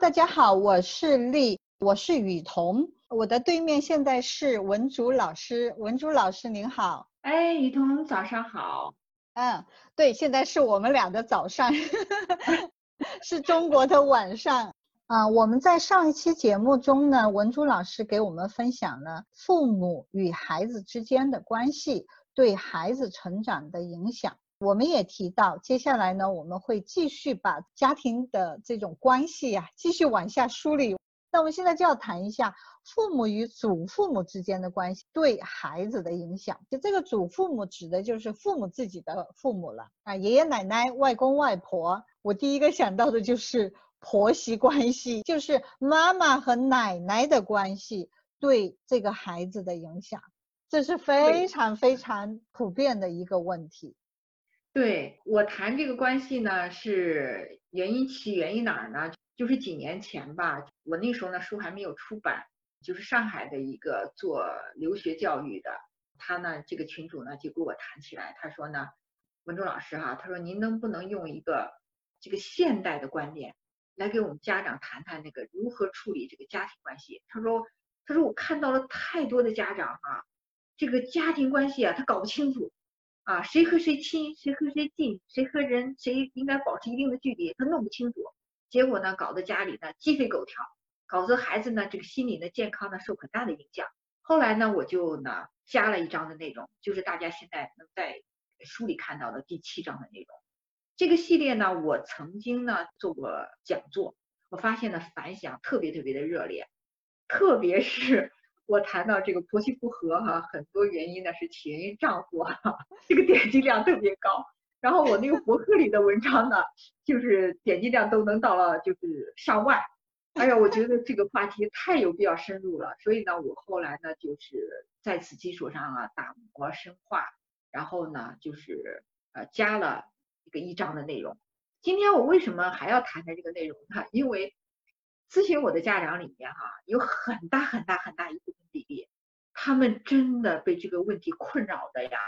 大家好，我是丽，我是雨桐，我的对面现在是文竹老师，文竹老师您好，哎，雨桐早上好，嗯，对，现在是我们俩的早上，是中国的晚上啊。我们在上一期节目中呢，文竹老师给我们分享了父母与孩子之间的关系对孩子成长的影响。我们也提到，接下来呢，我们会继续把家庭的这种关系呀，继续往下梳理。那我们现在就要谈一下父母与祖父母之间的关系对孩子的影响。就这个祖父母指的就是父母自己的父母了啊，爷爷奶奶、外公外婆。我第一个想到的就是婆媳关系，就是妈妈和奶奶的关系对这个孩子的影响，这是非常非常普遍的一个问题。对我谈这个关系呢，是原因起源于哪儿呢？就是几年前吧，我那时候呢书还没有出版，就是上海的一个做留学教育的，他呢这个群主呢就跟我谈起来，他说呢，文忠老师哈，他说您能不能用一个这个现代的观点来给我们家长谈谈那个如何处理这个家庭关系？他说，他说我看到了太多的家长哈，这个家庭关系啊他搞不清楚。啊，谁和谁亲，谁和谁近，谁和人谁应该保持一定的距离，他弄不清楚，结果呢，搞得家里呢鸡飞狗跳，搞得孩子呢这个心理的健康呢受很大的影响。后来呢，我就呢加了一章的内容，就是大家现在能在书里看到的第七章的内容。这个系列呢，我曾经呢做过讲座，我发现呢反响特别特别的热烈，特别是。我谈到这个婆媳不和哈，很多原因呢是起源于丈夫哈，这个点击量特别高。然后我那个博客里的文章呢，就是点击量都能到了就是上万。哎呀，我觉得这个话题太有必要深入了，所以呢，我后来呢就是在此基础上啊打磨深化，然后呢就是呃加了一个一章的内容。今天我为什么还要谈谈这个内容呢？因为咨询我的家长里面哈，有很大很大很大一部分比例，他们真的被这个问题困扰的呀，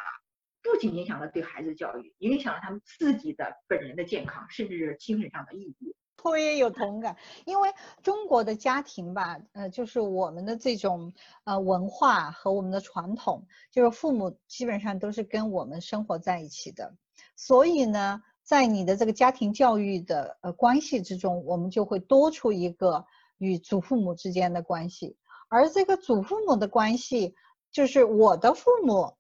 不仅影响了对孩子教育，影响了他们自己的本人的健康，甚至是精神上的抑郁。我也有同感，因为中国的家庭吧，呃，就是我们的这种呃文化和我们的传统，就是父母基本上都是跟我们生活在一起的，所以呢。在你的这个家庭教育的呃关系之中，我们就会多出一个与祖父母之间的关系，而这个祖父母的关系，就是我的父母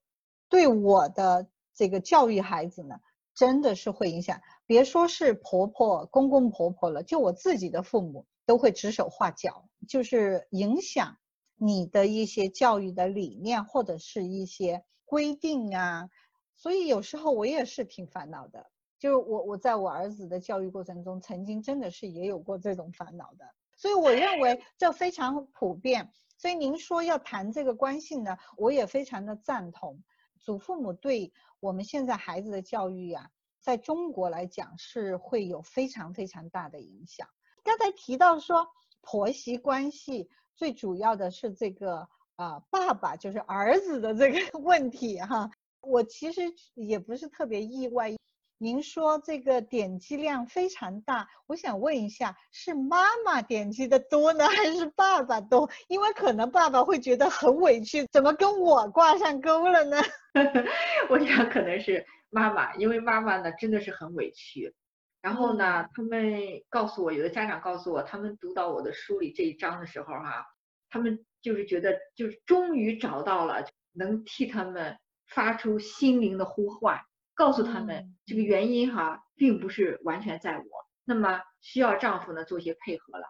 对我的这个教育孩子呢，真的是会影响。别说是婆婆、公公婆婆了，就我自己的父母都会指手画脚，就是影响你的一些教育的理念或者是一些规定啊。所以有时候我也是挺烦恼的。就我我在我儿子的教育过程中，曾经真的是也有过这种烦恼的，所以我认为 这非常普遍。所以您说要谈这个关系呢，我也非常的赞同。祖父母对我们现在孩子的教育呀，在中国来讲是会有非常非常大的影响。刚才提到说婆媳关系，最主要的是这个啊爸爸就是儿子的这个 问题哈，我其实也不是特别意外。您说这个点击量非常大，我想问一下，是妈妈点击的多呢，还是爸爸多？因为可能爸爸会觉得很委屈，怎么跟我挂上钩了呢？我想可能是妈妈，因为妈妈呢真的是很委屈。然后呢，他们告诉我，有的家长告诉我，他们读到我的书里这一章的时候，哈，他们就是觉得，就是终于找到了能替他们发出心灵的呼唤。告诉他们这个原因哈，并不是完全在我，那么需要丈夫呢做一些配合了。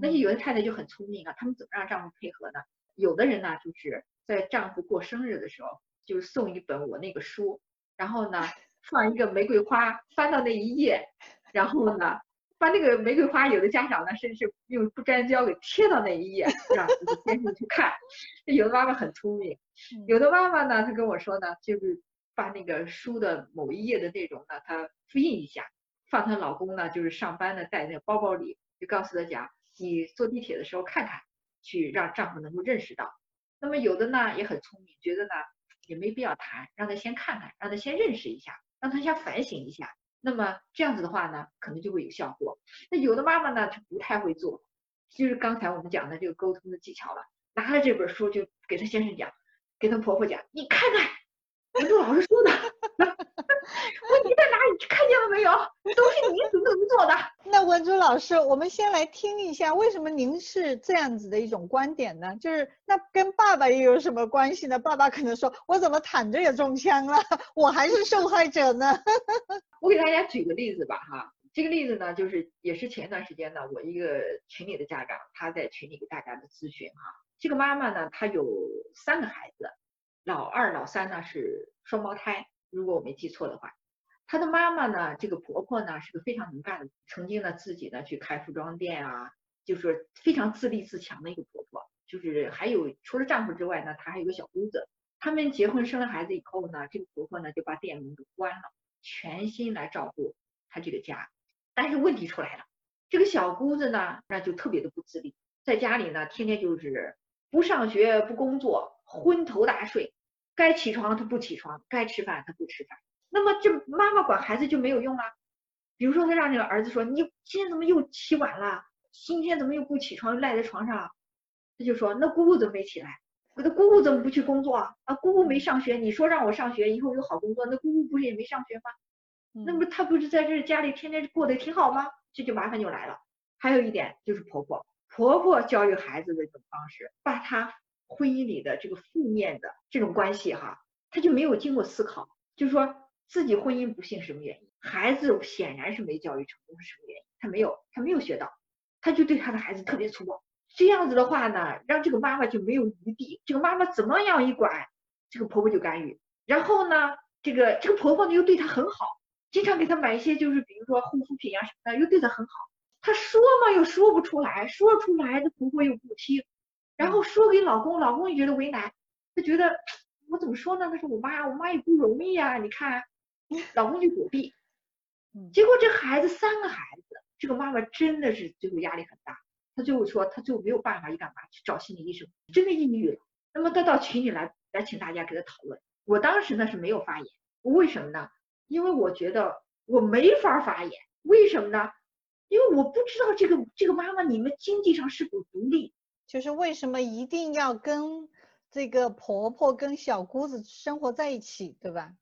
那些有的太太就很聪明啊，他们怎么让丈夫配合呢？有的人呢，就是在丈夫过生日的时候，就送一本我那个书，然后呢 放一个玫瑰花，翻到那一页，然后呢把那个玫瑰花，有的家长呢甚至用不粘胶给贴到那一页，让先生去看。有的妈妈很聪明，有的妈妈呢，她跟我说呢，就是。把那个书的某一页的内容呢，她复印一下，放她老公呢，就是上班呢带那个包包里，就告诉他讲，你坐地铁的时候看看，去让丈夫能够认识到。那么有的呢也很聪明，觉得呢也没必要谈，让他先看看，让他先认识一下，让他先反省一下。那么这样子的话呢，可能就会有效果。那有的妈妈呢，就不太会做，就是刚才我们讲的这个沟通的技巧了。拿了这本书就给她先生讲，给她婆婆讲，你看看文珠老师说的，问题在哪里？看见了没有？都是你怎么怎么做的。那文珠老师，我们先来听一下，为什么您是这样子的一种观点呢？就是那跟爸爸又有什么关系呢？爸爸可能说，我怎么躺着也中枪了，我还是受害者呢？我给大家举个例子吧，哈。这个例子呢，就是也是前一段时间呢，我一个群里的家长，他在群里给大家的咨询哈。这个妈妈呢，她有三个孩子，老二、老三呢是双胞胎，如果我没记错的话。她的妈妈呢，这个婆婆呢是个非常能干的，曾经呢自己呢去开服装店啊，就是非常自立自强的一个婆婆。就是还有除了丈夫之外呢，她还有个小姑子。他们结婚生了孩子以后呢，这个婆婆呢就把店门给关了，全心来照顾她这个家。但是问题出来了，这个小姑子呢，那就特别的不自立，在家里呢，天天就是不上学不工作，昏头大睡，该起床他不起床，该吃饭他不吃饭。那么这妈妈管孩子就没有用了。比如说，他让这个儿子说：“你今天怎么又起晚了？今天怎么又不起床，赖在床上？”他就说：“那姑姑怎么没起来？我的姑姑怎么不去工作啊？姑姑没上学，你说让我上学，以后有好工作，那姑姑不是也没上学吗？”那么她不是在这家里天天过得挺好吗？这就麻烦就来了。还有一点就是婆婆，婆婆教育孩子的一种方式，把她婚姻里的这个负面的这种关系哈，她就没有经过思考，就说自己婚姻不幸什么原因，孩子显然是没教育成功是什么原因，她没有，她没有学到，她就对她的孩子特别粗暴。这样子的话呢，让这个妈妈就没有余地，这个妈妈怎么样一管，这个婆婆就干预。然后呢，这个这个婆婆呢又对她很好。经常给他买一些，就是比如说护肤品啊什么的，又对他很好。他说嘛又说不出来，说出来的婆婆又不听，然后说给老公，老公也觉得为难。他觉得我怎么说呢？他说我妈，我妈也不容易啊。你看，老公就躲避。结果这孩子三个孩子，这个妈妈真的是最后压力很大。她最后说，她最后没有办法，去干嘛？去找心理医生，真的抑郁了。那么她到群里来，来请大家给她讨论。我当时呢是没有发言，为什么呢？因为我觉得我没法发言，为什么呢？因为我不知道这个这个妈妈你们经济上是否独立，就是为什么一定要跟这个婆婆跟小姑子生活在一起，对吧？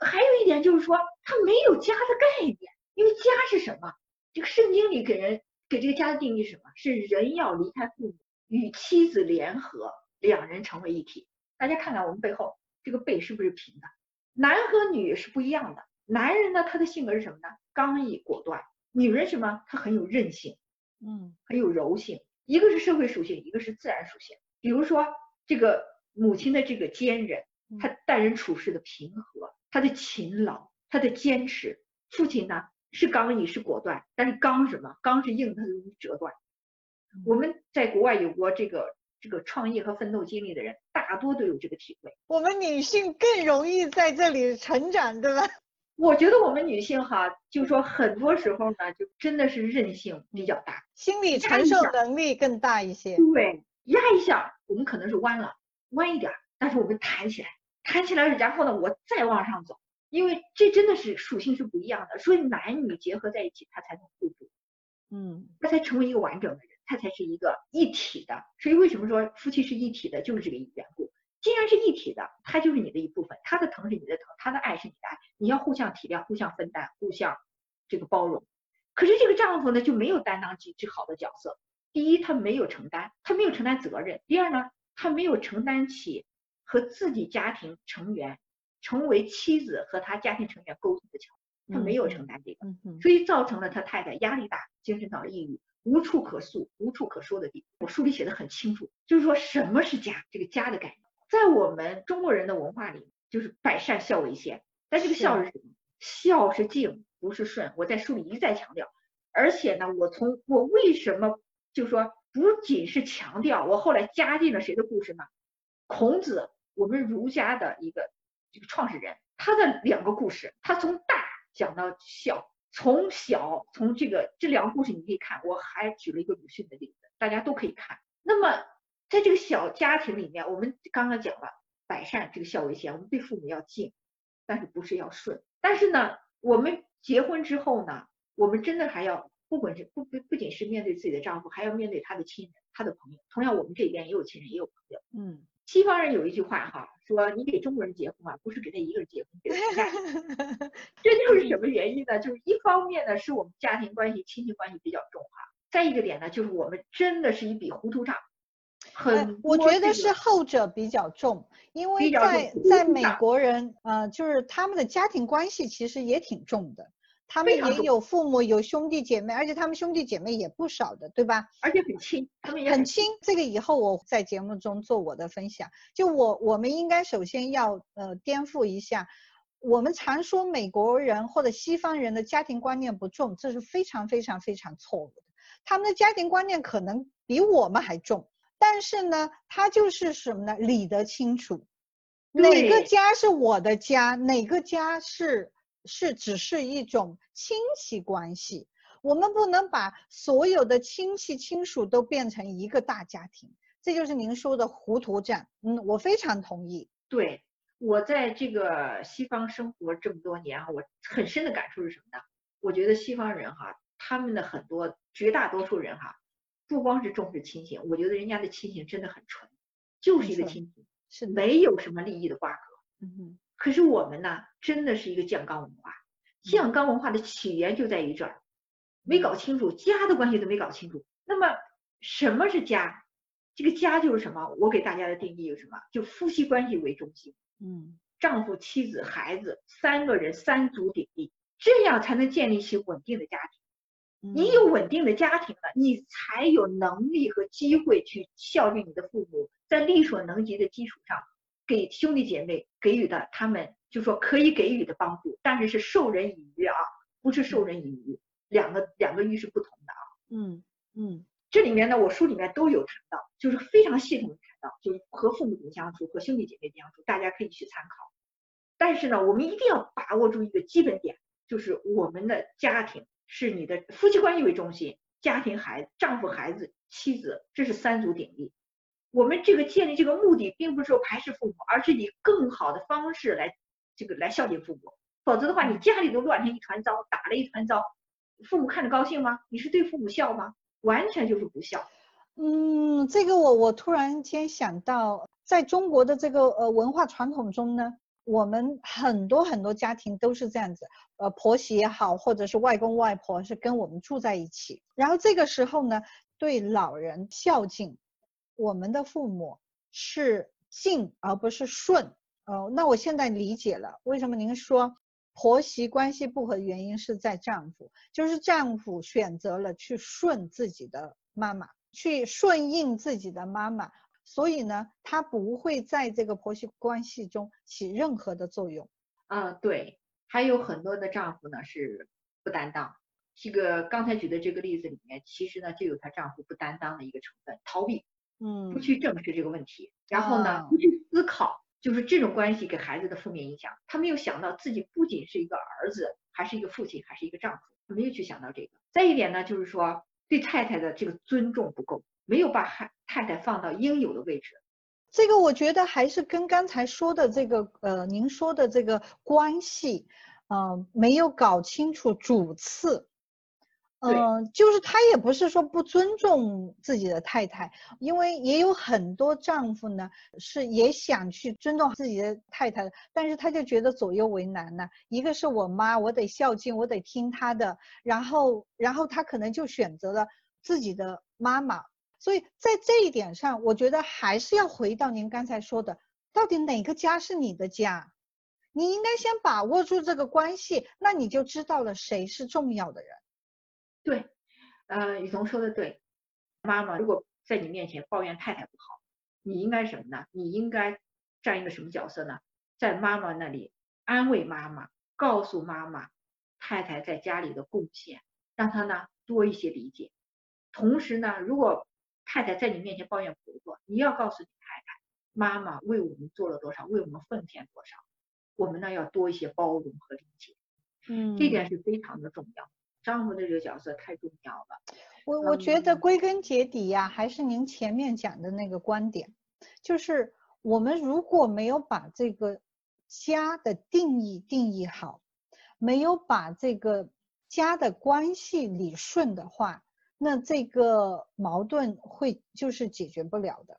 还有一点就是说，他没有家的概念，因为家是什么？这个圣经里给人给这个家的定义是什么？是人要离开父母，与妻子联合，两人成为一体。大家看看我们背后这个背是不是平的？男和女是不一样的，男人呢，他的性格是什么呢？刚毅果断。女人什么？她很有韧性，嗯，很有柔性。一个是社会属性，一个是自然属性。比如说这个母亲的这个坚韧，她待人处事的平和，她的勤劳，她的坚持。父亲呢是刚毅是果断，但是刚什么？刚是硬，它容易折断。我们在国外有过这个。这个创业和奋斗经历的人，大多都有这个体会。我们女性更容易在这里成长，对吧？我觉得我们女性哈，就说很多时候呢，就真的是韧性比较大，心理承受能力更大一些。对，压一下，我们可能是弯了，弯一点，但是我们弹起来，弹起来，然后呢，我再往上走，因为这真的是属性是不一样的，所以男女结合在一起，它才能互补，嗯，它才成为一个完整的人。它才是一个一体的，所以为什么说夫妻是一体的，就是这个缘故。既然是一体的，他就是你的一部分，他的疼是你的疼，他的爱是你的爱，你要互相体谅、互相分担、互相这个包容。可是这个丈夫呢，就没有担当起最好的角色。第一，他没有承担，他没有承担责任；第二呢，他没有承担起和自己家庭成员成为妻子和他家庭成员沟通的桥，他没有承担这个，所以造成了他太太压力大，精神上抑郁。无处可诉、无处可说的地方，我书里写的很清楚，就是说什么是家，这个家的概念，在我们中国人的文化里，就是百善孝为先。但这个孝是什么？孝是敬，不是顺。我在书里一再强调，而且呢，我从我为什么就说不仅是强调，我后来加进了谁的故事呢？孔子，我们儒家的一个这个创始人，他的两个故事，他从大讲到小。从小从这个这两个故事你可以看，我还举了一个鲁迅的例子，大家都可以看。那么在这个小家庭里面，我们刚刚讲了百善这个孝为先，我们对父母要敬，但是不是要顺。但是呢，我们结婚之后呢，我们真的还要不管是不不不仅是面对自己的丈夫，还要面对他的亲人、他的朋友。同样，我们这边也有亲人，也有朋友。嗯，西方人有一句话哈，说你给中国人结婚啊，不是给他一个人结婚，给他全家。这就是什么原因呢？就是一方面呢，是我们家庭关系、亲戚关系比较重哈；再一个点呢，就是我们真的是一笔糊涂账。很，我觉得是后者比较重，因为在在美国人，呃，就是他们的家庭关系其实也挺重的。他们也有父母，有兄弟姐妹，而且他们兄弟姐妹也不少的，对吧？而且很亲，他们也很亲。这个以后我在节目中做我的分享。就我，我们应该首先要呃颠覆一下，我们常说美国人或者西方人的家庭观念不重，这是非常非常非常错误的。他们的家庭观念可能比我们还重，但是呢，他就是什么呢？理得清楚，哪个家是我的家，哪个家是。是只是一种亲戚关系，我们不能把所有的亲戚亲属都变成一个大家庭，这就是您说的糊涂账。嗯，我非常同意。对我在这个西方生活这么多年啊，我很深的感触是什么呢？我觉得西方人哈，他们的很多绝大多数人哈，不光是重视亲情，我觉得人家的亲情真的很纯，就是一个亲情，是没有什么利益的瓜葛。嗯哼。可是我们呢，真的是一个酱缸文化。酱缸文化的起源就在于这儿，没搞清楚家的关系都没搞清楚。那么什么是家？这个家就是什么？我给大家的定义有什么？就夫妻关系为中心，嗯，丈夫、妻子、孩子三个人三足鼎立，这样才能建立起稳定的家庭。你有稳定的家庭了，你才有能力和机会去孝敬你的父母，在力所能及的基础上。给兄弟姐妹给予的，他们就说可以给予的帮助，但是是授人以鱼啊，不是授人以渔，两个两个鱼是不同的啊。嗯嗯，这里面呢，我书里面都有谈到，就是非常系统的谈到，就是和父母怎么相处，和兄弟姐妹怎么相处，大家可以去参考。但是呢，我们一定要把握住一个基本点，就是我们的家庭是你的夫妻关系为中心，家庭孩子丈夫、孩子、妻子，这是三足鼎立。我们这个建立这个目的，并不是说排斥父母，而是以更好的方式来这个来孝敬父母。否则的话，你家里都乱成一团糟，打了一团糟，父母看着高兴吗？你是对父母孝吗？完全就是不孝。嗯，这个我我突然间想到，在中国的这个呃文化传统中呢，我们很多很多家庭都是这样子，呃婆媳也好，或者是外公外婆是跟我们住在一起，然后这个时候呢，对老人孝敬。我们的父母是敬而不是顺，哦，那我现在理解了，为什么您说婆媳关系不和原因是在丈夫，就是丈夫选择了去顺自己的妈妈，去顺应自己的妈妈，所以呢，他不会在这个婆媳关系中起任何的作用。啊，对，还有很多的丈夫呢是不担当，这个刚才举的这个例子里面，其实呢就有她丈夫不担当的一个成分，逃避。嗯，不去正视这个问题，然后呢，不去思考，就是这种关系给孩子的负面影响。他没有想到自己不仅是一个儿子，还是一个父亲，还是一个丈夫，没有去想到这个。再一点呢，就是说对太太的这个尊重不够，没有把孩太太放到应有的位置。这个我觉得还是跟刚才说的这个呃，您说的这个关系，嗯，没有搞清楚主次。嗯，就是他也不是说不尊重自己的太太，因为也有很多丈夫呢是也想去尊重自己的太太，但是他就觉得左右为难呢。一个是我妈，我得孝敬，我得听她的，然后然后他可能就选择了自己的妈妈。所以在这一点上，我觉得还是要回到您刚才说的，到底哪个家是你的家？你应该先把握住这个关系，那你就知道了谁是重要的人。对，呃，雨桐说的对，妈妈如果在你面前抱怨太太不好，你应该什么呢？你应该站一个什么角色呢？在妈妈那里安慰妈妈，告诉妈妈太太在家里的贡献，让她呢多一些理解。同时呢，如果太太在你面前抱怨婆婆，你要告诉你太太，妈妈为我们做了多少，为我们奉献多少，我们呢要多一些包容和理解。嗯，这点是非常的重要。丈夫的这个角色太重要了，我我觉得归根结底呀，还是您前面讲的那个观点，就是我们如果没有把这个家的定义定义好，没有把这个家的关系理顺的话，那这个矛盾会就是解决不了的。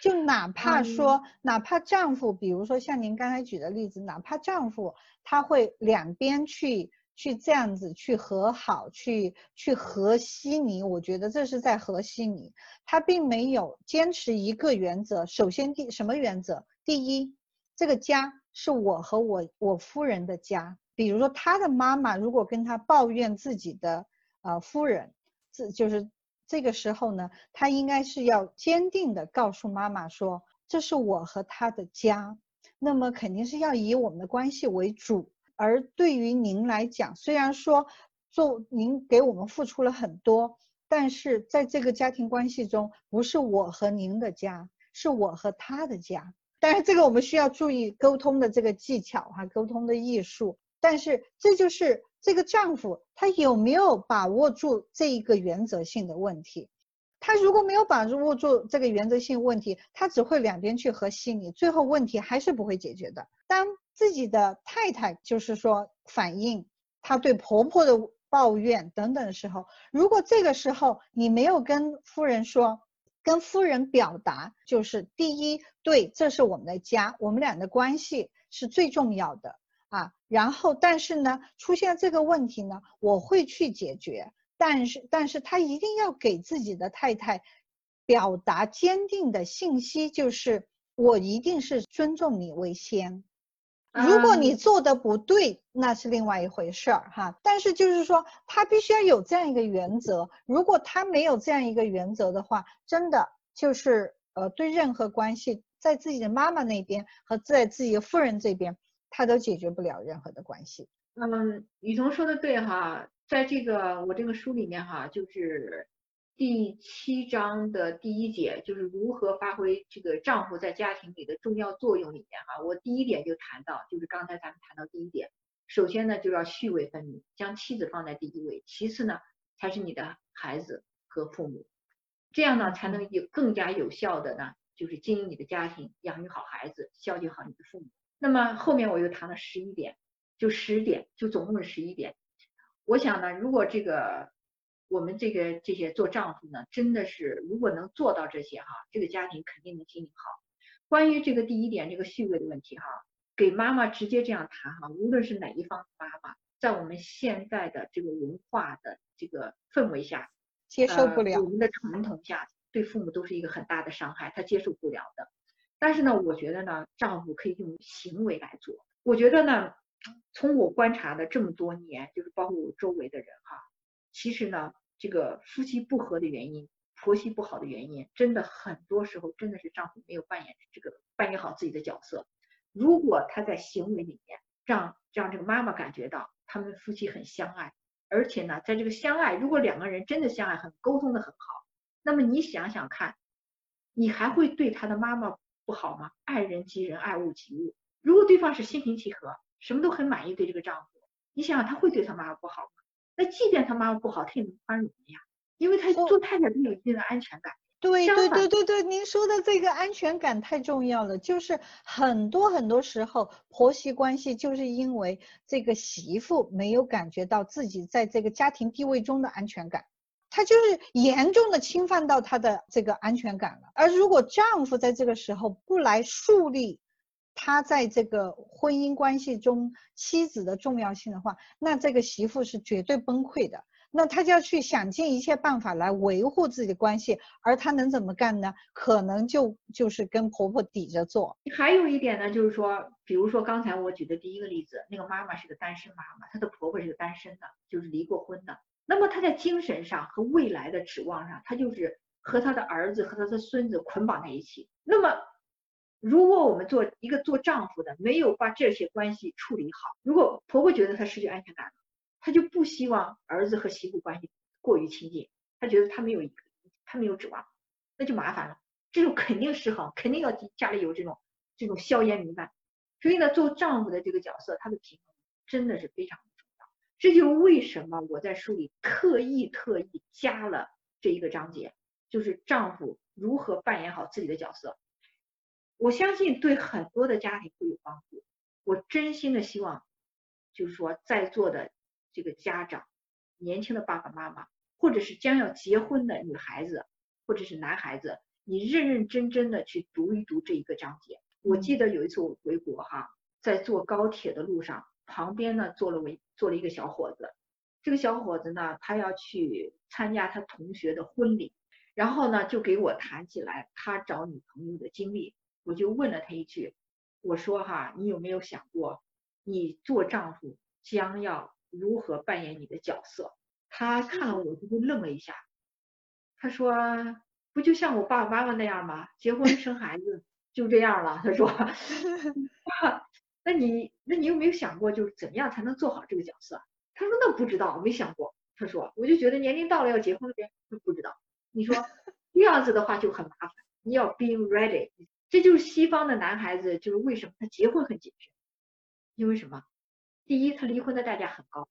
就哪怕说，哪怕丈夫，比如说像您刚才举的例子，哪怕丈夫他会两边去去这样子去和好，去去和稀泥，我觉得这是在和稀泥，他并没有坚持一个原则。首先第什么原则？第一，这个家是我和我我夫人的家。比如说他的妈妈如果跟他抱怨自己的呃夫人，这就是。这个时候呢，他应该是要坚定的告诉妈妈说：“这是我和他的家，那么肯定是要以我们的关系为主。而对于您来讲，虽然说做您给我们付出了很多，但是在这个家庭关系中，不是我和您的家，是我和他的家。但是这个我们需要注意沟通的这个技巧哈，沟通的艺术。但是这就是。”这个丈夫他有没有把握住这一个原则性的问题？他如果没有把握住这个原则性问题，他只会两边去和稀泥，最后问题还是不会解决的。当自己的太太就是说反映他对婆婆的抱怨等等的时候，如果这个时候你没有跟夫人说，跟夫人表达，就是第一，对，这是我们的家，我们俩的关系是最重要的。啊，然后但是呢，出现这个问题呢，我会去解决，但是但是他一定要给自己的太太表达坚定的信息，就是我一定是尊重你为先，如果你做的不对，那是另外一回事儿哈。但是就是说，他必须要有这样一个原则，如果他没有这样一个原则的话，真的就是呃，对任何关系，在自己的妈妈那边和在自己的夫人这边。他都解决不了任何的关系。嗯，雨桐说的对哈，在这个我这个书里面哈，就是第七章的第一节，就是如何发挥这个丈夫在家庭里的重要作用里面哈，我第一点就谈到，就是刚才咱们谈到第一点，首先呢就要序位分明，将妻子放在第一位，其次呢才是你的孩子和父母，这样呢才能有更加有效的呢，就是经营你的家庭，养育好孩子，孝敬好你的父母。那么后面我又谈了十一点，就十点，就总共是十一点。我想呢，如果这个我们这个这些做丈夫呢，真的是如果能做到这些哈，这个家庭肯定能经营好。关于这个第一点这个序位的问题哈，给妈妈直接这样谈哈，无论是哪一方的妈妈，在我们现在的这个文化的这个氛围下，接受不了，我们的传统下，对父母都是一个很大的伤害，他接受不了的。但是呢，我觉得呢，丈夫可以用行为来做。我觉得呢，从我观察的这么多年，就是包括我周围的人哈，其实呢，这个夫妻不和的原因，婆媳不好的原因，真的很多时候真的是丈夫没有扮演这个扮演好自己的角色。如果他在行为里面让让这个妈妈感觉到他们夫妻很相爱，而且呢，在这个相爱，如果两个人真的相爱，很沟通的很好，那么你想想看，你还会对他的妈妈？不好吗？爱人及人，爱物及物。如果对方是心平气和，什么都很满意，对这个丈夫，你想想他会对他妈妈不好吗？那即便他妈妈不好，他也能宽容呀，因为他做太太都有一定的安全感。对对对对对，您说的这个安全感太重要了。就是很多很多时候，婆媳关系就是因为这个媳妇没有感觉到自己在这个家庭地位中的安全感。他就是严重的侵犯到他的这个安全感了，而如果丈夫在这个时候不来树立他在这个婚姻关系中妻子的重要性的话，那这个媳妇是绝对崩溃的。那他就要去想尽一切办法来维护自己的关系，而他能怎么干呢？可能就就是跟婆婆抵着做。还有一点呢，就是说，比如说刚才我举的第一个例子，那个妈妈是个单身妈妈，她的婆婆是个单身的，就是离过婚的。那么他在精神上和未来的指望上，他就是和他的儿子和他的孙子捆绑在一起。那么，如果我们做一个做丈夫的没有把这些关系处理好，如果婆婆觉得她失去安全感了，她就不希望儿子和媳妇关系过于亲近，她觉得他没有他没有指望，那就麻烦了。这种肯定失衡，肯定要家里有这种这种硝烟弥漫。所以呢，做丈夫的这个角色，他的平衡真的是非常。这就为什么我在书里特意特意加了这一个章节，就是丈夫如何扮演好自己的角色。我相信对很多的家庭会有帮助。我真心的希望，就是说在座的这个家长，年轻的爸爸妈妈，或者是将要结婚的女孩子，或者是男孩子，你认认真真的去读一读这一个章节。我记得有一次我回国哈，在坐高铁的路上，旁边呢坐了位坐了一个小伙子，这个小伙子呢，他要去参加他同学的婚礼，然后呢就给我谈起来他找女朋友的经历，我就问了他一句，我说哈，你有没有想过，你做丈夫将要如何扮演你的角色？他看了我就愣了一下，他说不就像我爸爸妈妈那样吗？结婚生孩子。就这样了，他说，那你那你有没有想过，就是怎么样才能做好这个角色？他说那不知道，没想过。他说，我就觉得年龄到了要结婚的人，他不知道。你说 这样子的话就很麻烦，你要 being ready。这就是西方的男孩子，就是为什么他结婚很谨慎，因为什么？第一，他离婚的代价很高。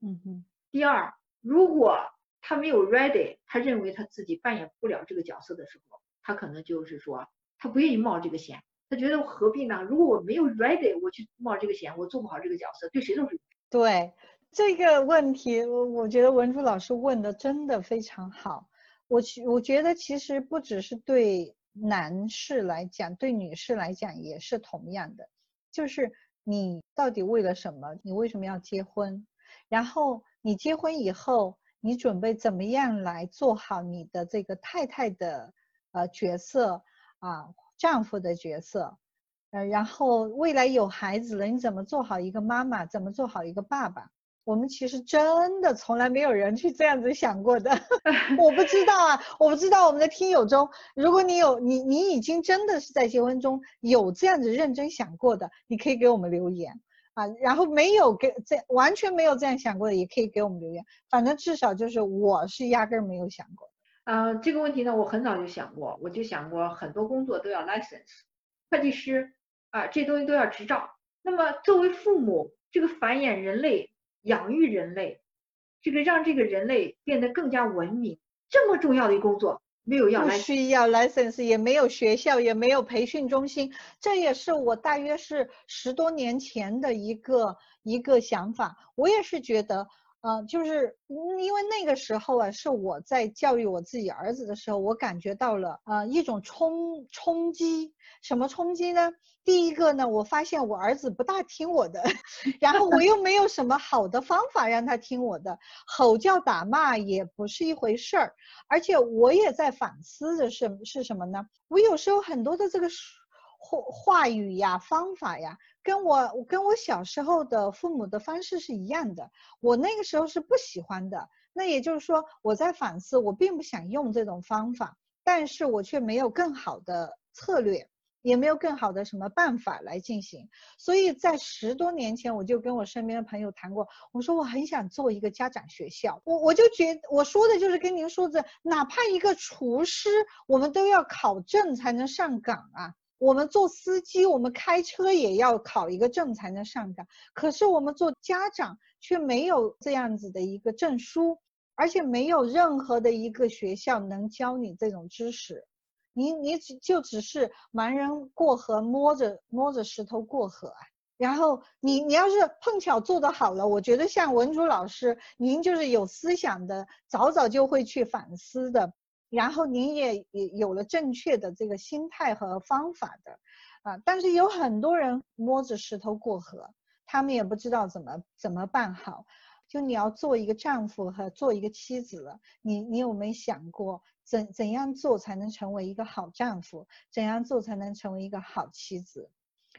嗯哼。第二，如果他没有 ready，他认为他自己扮演不了这个角色的时候，他可能就是说。他不愿意冒这个险，他觉得何必呢？如果我没有 ready，我去冒这个险，我做不好这个角色，对谁都是。对这个问题，我我觉得文珠老师问的真的非常好。我去，我觉得其实不只是对男士来讲，对女士来讲也是同样的。就是你到底为了什么？你为什么要结婚？然后你结婚以后，你准备怎么样来做好你的这个太太的呃角色？啊，丈夫的角色，呃，然后未来有孩子了，你怎么做好一个妈妈？怎么做好一个爸爸？我们其实真的从来没有人去这样子想过的。我不知道啊，我不知道我们的听友中，如果你有你你已经真的是在结婚中有这样子认真想过的，你可以给我们留言啊。然后没有给这完全没有这样想过的，也可以给我们留言。反正至少就是我是压根儿没有想过。嗯，这个问题呢，我很早就想过，我就想过很多工作都要 license，会计师啊，这东西都要执照。那么作为父母，这个繁衍人类、养育人类，这个让这个人类变得更加文明，这么重要的一工作，没有要不需要 license，也没有学校，也没有培训中心。这也是我大约是十多年前的一个一个想法，我也是觉得。啊，就是因为那个时候啊，是我在教育我自己儿子的时候，我感觉到了呃一种冲冲击。什么冲击呢？第一个呢，我发现我儿子不大听我的，然后我又没有什么好的方法让他听我的，吼叫打骂也不是一回事儿。而且我也在反思的是是什么呢？我有时候很多的这个话话语呀、方法呀。跟我跟我小时候的父母的方式是一样的，我那个时候是不喜欢的。那也就是说，我在反思，我并不想用这种方法，但是我却没有更好的策略，也没有更好的什么办法来进行。所以在十多年前，我就跟我身边的朋友谈过，我说我很想做一个家长学校。我我就觉我说的就是跟您说的，哪怕一个厨师，我们都要考证才能上岗啊。我们做司机，我们开车也要考一个证才能上岗。可是我们做家长却没有这样子的一个证书，而且没有任何的一个学校能教你这种知识。你你只就只是盲人过河，摸着摸着石头过河啊。然后你你要是碰巧做得好了，我觉得像文竹老师，您就是有思想的，早早就会去反思的。然后您也也有了正确的这个心态和方法的，啊，但是有很多人摸着石头过河，他们也不知道怎么怎么办好。就你要做一个丈夫和做一个妻子了，你你有没有想过怎怎样做才能成为一个好丈夫？怎样做才能成为一个好妻子？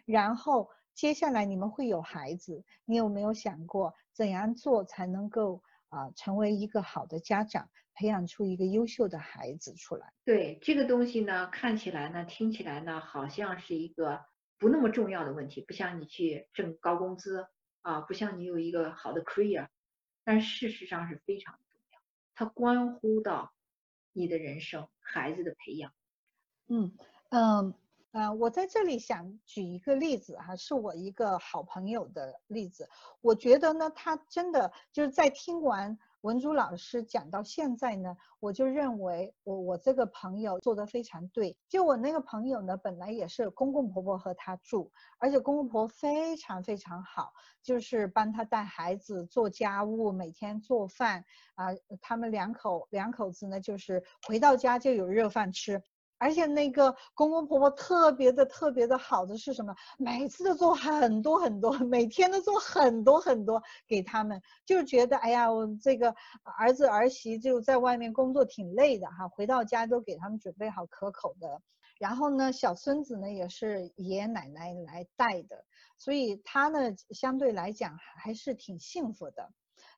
然后接下来你们会有孩子，你有没有想过怎样做才能够啊成为一个好的家长？培养出一个优秀的孩子出来。对这个东西呢，看起来呢，听起来呢，好像是一个不那么重要的问题，不像你去挣高工资啊，不像你有一个好的 career，但事实上是非常重要，它关乎到你的人生、孩子的培养。嗯嗯呃，我在这里想举一个例子哈，是我一个好朋友的例子。我觉得呢，他真的就是在听完。文珠老师讲到现在呢，我就认为我我这个朋友做的非常对。就我那个朋友呢，本来也是公公婆婆和他住，而且公公婆婆非常非常好，就是帮他带孩子、做家务、每天做饭啊。他们两口两口子呢，就是回到家就有热饭吃。而且那个公公婆婆特别的特别的好的是什么？每次都做很多很多，每天都做很多很多给他们，就是觉得哎呀，我这个儿子儿媳就在外面工作挺累的哈，回到家都给他们准备好可口的。然后呢，小孙子呢也是爷爷奶奶来带的，所以他呢相对来讲还是挺幸福的。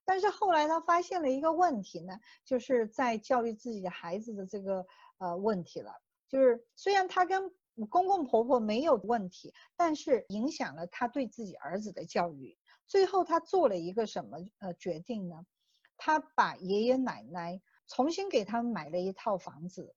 但是后来他发现了一个问题呢，就是在教育自己的孩子的这个呃问题了。就是虽然他跟公公婆婆没有问题，但是影响了他对自己儿子的教育。最后他做了一个什么呃决定呢？他把爷爷奶奶重新给他们买了一套房子，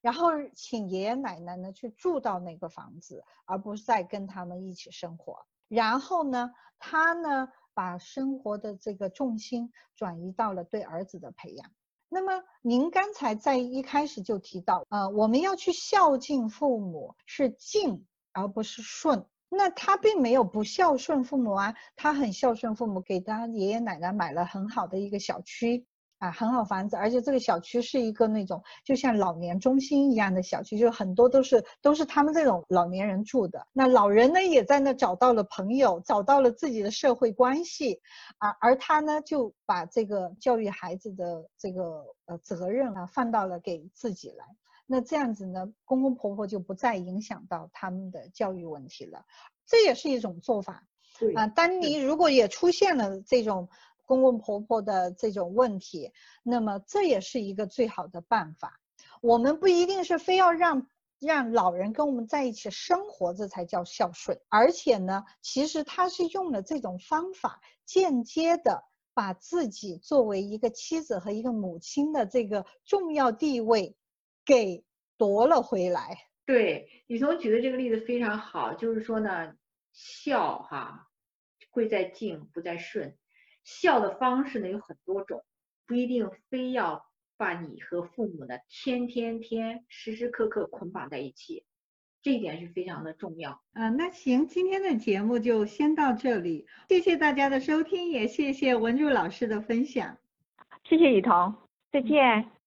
然后请爷爷奶奶呢去住到那个房子，而不是再跟他们一起生活。然后呢，他呢把生活的这个重心转移到了对儿子的培养。那么您刚才在一开始就提到，呃，我们要去孝敬父母是敬而不是顺。那他并没有不孝顺父母啊，他很孝顺父母，给他爷爷奶奶买了很好的一个小区。啊，很好房子，而且这个小区是一个那种就像老年中心一样的小区，就很多都是都是他们这种老年人住的。那老人呢也在那找到了朋友，找到了自己的社会关系，啊，而他呢就把这个教育孩子的这个呃责任啊放到了给自己来。那这样子呢，公公婆婆就不再影响到他们的教育问题了，这也是一种做法。对啊，当你如果也出现了这种。公公婆婆的这种问题，那么这也是一个最好的办法。我们不一定是非要让让老人跟我们在一起生活，这才叫孝顺。而且呢，其实他是用了这种方法，间接的把自己作为一个妻子和一个母亲的这个重要地位给夺了回来。对，雨桐举的这个例子非常好，就是说呢，孝哈贵在敬，不在顺。孝的方式呢有很多种，不一定非要把你和父母呢天天天时时刻刻捆绑在一起，这一点是非常的重要。嗯，那行，今天的节目就先到这里，谢谢大家的收听，也谢谢文茹老师的分享，谢谢雨桐，再见。